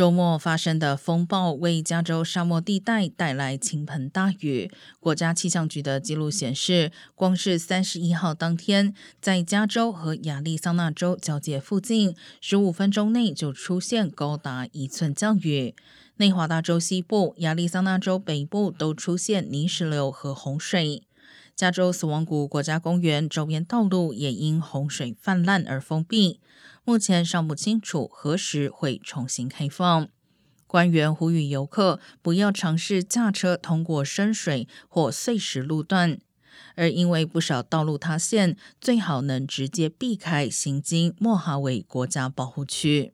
周末发生的风暴为加州沙漠地带带来倾盆大雨。国家气象局的记录显示，光是三十一号当天，在加州和亚利桑那州交界附近，十五分钟内就出现高达一寸降雨。内华达州西部、亚利桑那州北部都出现泥石流和洪水。加州死亡谷国家公园周边道路也因洪水泛滥而封闭，目前尚不清楚何时会重新开放。官员呼吁游客不要尝试驾车通过深水或碎石路段，而因为不少道路塌陷，最好能直接避开行经莫哈韦国家保护区。